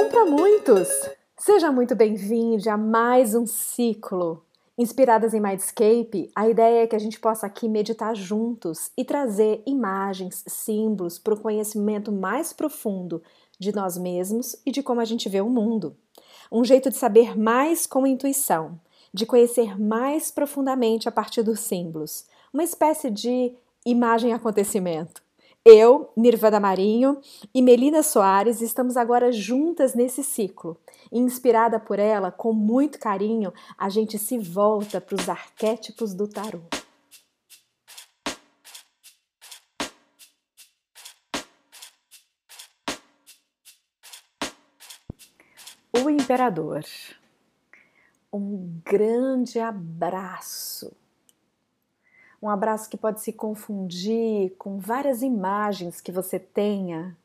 Um para muitos! Seja muito bem-vindo a mais um ciclo. Inspiradas em Mindscape, a ideia é que a gente possa aqui meditar juntos e trazer imagens, símbolos para o conhecimento mais profundo de nós mesmos e de como a gente vê o mundo. Um jeito de saber mais com intuição, de conhecer mais profundamente a partir dos símbolos, uma espécie de imagem-acontecimento. Eu, Nirvana Marinho e Melina Soares estamos agora juntas nesse ciclo. Inspirada por ela, com muito carinho, a gente se volta para os arquétipos do tarô. O Imperador. Um grande abraço um abraço que pode se confundir com várias imagens que você tenha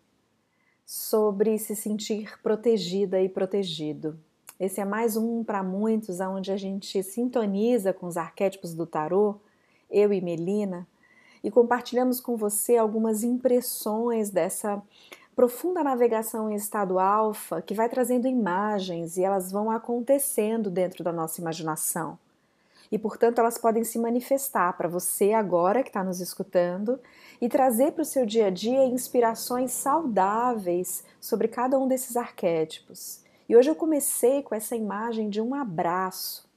sobre se sentir protegida e protegido. Esse é mais um para muitos, onde a gente sintoniza com os arquétipos do tarô, eu e Melina, e compartilhamos com você algumas impressões dessa profunda navegação em estado alfa que vai trazendo imagens e elas vão acontecendo dentro da nossa imaginação e, portanto, elas podem se manifestar para você agora que está nos escutando e trazer para o seu dia a dia inspirações saudáveis sobre cada um desses arquétipos. E hoje eu comecei com essa imagem de um abraço,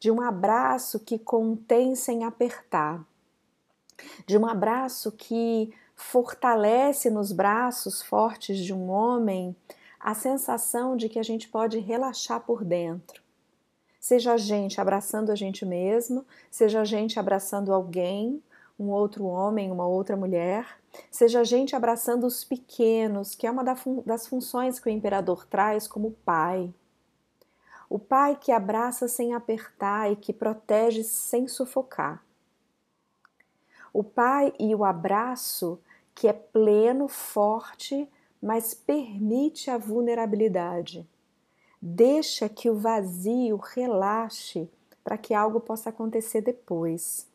de um abraço que contém sem apertar, de um abraço que fortalece nos braços fortes de um homem a sensação de que a gente pode relaxar por dentro Seja a gente abraçando a gente mesmo, seja a gente abraçando alguém, um outro homem, uma outra mulher, seja a gente abraçando os pequenos, que é uma das funções que o imperador traz como pai. O pai que abraça sem apertar e que protege sem sufocar. O pai e o abraço que é pleno, forte, mas permite a vulnerabilidade. Deixa que o vazio relaxe para que algo possa acontecer depois.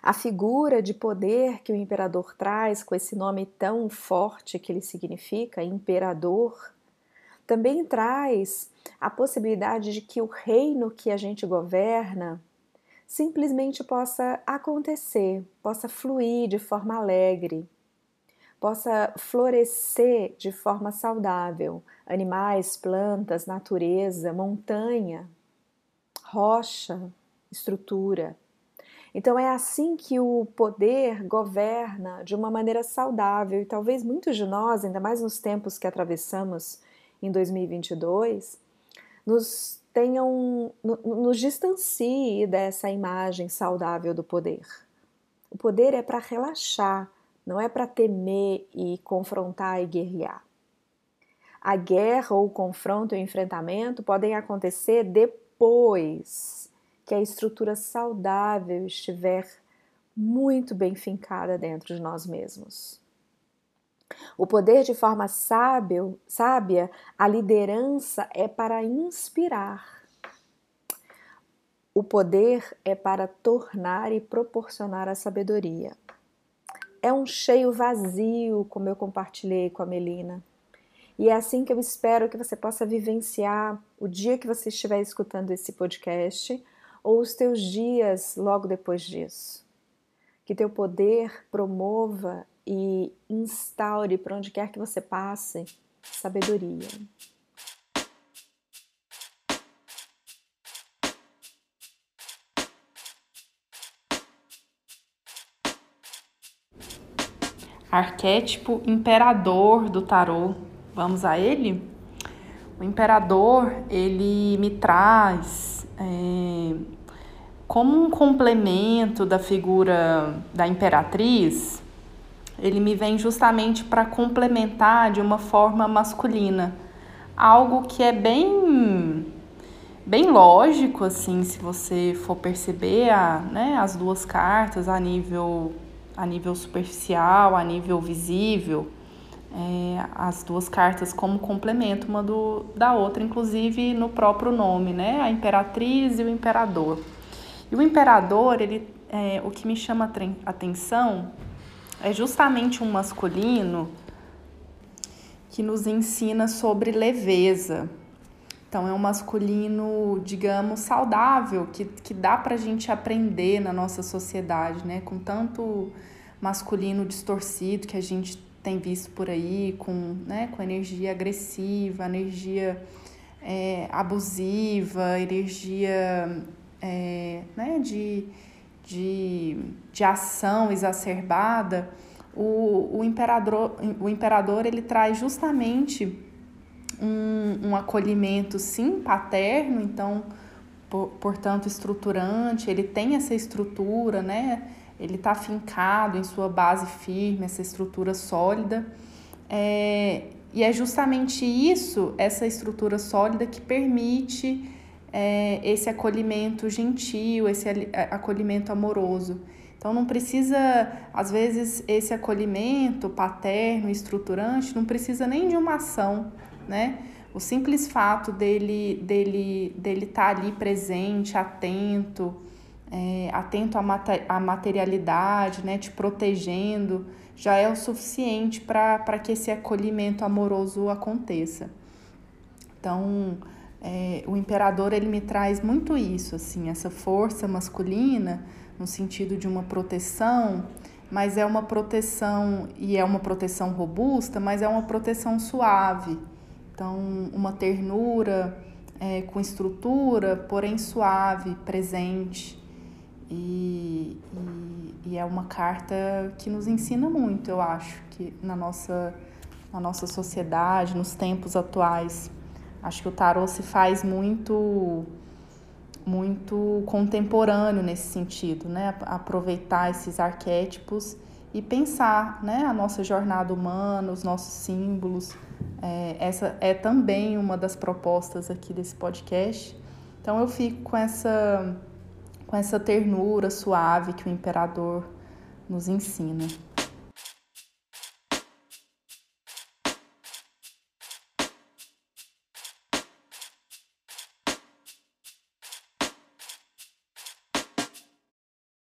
A figura de poder que o imperador traz, com esse nome tão forte que ele significa, imperador, também traz a possibilidade de que o reino que a gente governa simplesmente possa acontecer, possa fluir de forma alegre, possa florescer de forma saudável. Animais, plantas, natureza, montanha, rocha, estrutura. Então é assim que o poder governa de uma maneira saudável e talvez muitos de nós, ainda mais nos tempos que atravessamos em 2022, nos tenham nos distancie dessa imagem saudável do poder. O poder é para relaxar, não é para temer e confrontar e guerrear. A guerra ou o confronto e o enfrentamento podem acontecer depois que a estrutura saudável estiver muito bem fincada dentro de nós mesmos. O poder de forma sábio, sábia, a liderança é para inspirar. O poder é para tornar e proporcionar a sabedoria é um cheio vazio, como eu compartilhei com a Melina. E é assim que eu espero que você possa vivenciar o dia que você estiver escutando esse podcast ou os teus dias logo depois disso. Que teu poder promova e instaure para onde quer que você passe sabedoria. Arquétipo imperador do tarô. Vamos a ele? O imperador ele me traz é, como um complemento da figura da imperatriz. Ele me vem justamente para complementar de uma forma masculina, algo que é bem bem lógico assim, se você for perceber a, né, as duas cartas a nível a nível superficial, a nível visível, é, as duas cartas como complemento uma do, da outra, inclusive no próprio nome, né? A imperatriz e o imperador. E o imperador, ele, é, o que me chama atenção é justamente um masculino que nos ensina sobre leveza. Então, é um masculino, digamos, saudável, que, que dá para a gente aprender na nossa sociedade, né? Com tanto masculino distorcido que a gente tem visto por aí, com, né, com energia agressiva, energia é, abusiva, energia é, né, de, de, de ação exacerbada, o, o, imperador, o imperador ele traz justamente um, um acolhimento, sim, paterno, então, por, portanto, estruturante, ele tem essa estrutura, né? ele está fincado em sua base firme, essa estrutura sólida. É, e é justamente isso, essa estrutura sólida, que permite é, esse acolhimento gentil, esse acolhimento amoroso. Então não precisa, às vezes, esse acolhimento paterno, estruturante, não precisa nem de uma ação, né? O simples fato dele dele dele estar tá ali presente, atento, é, atento à materialidade, né, te protegendo, já é o suficiente para que esse acolhimento amoroso aconteça. Então, é, o imperador ele me traz muito isso, assim, essa força masculina no sentido de uma proteção, mas é uma proteção e é uma proteção robusta, mas é uma proteção suave. Então, uma ternura é, com estrutura, porém suave, presente. E, e, e, é uma carta que nos ensina muito, eu acho, que na nossa, na nossa sociedade, nos tempos atuais. Acho que o tarô se faz muito muito contemporâneo nesse sentido, né? Aproveitar esses arquétipos e pensar, né? A nossa jornada humana, os nossos símbolos. É, essa é também uma das propostas aqui desse podcast. Então eu fico com essa com essa ternura suave que o imperador nos ensina.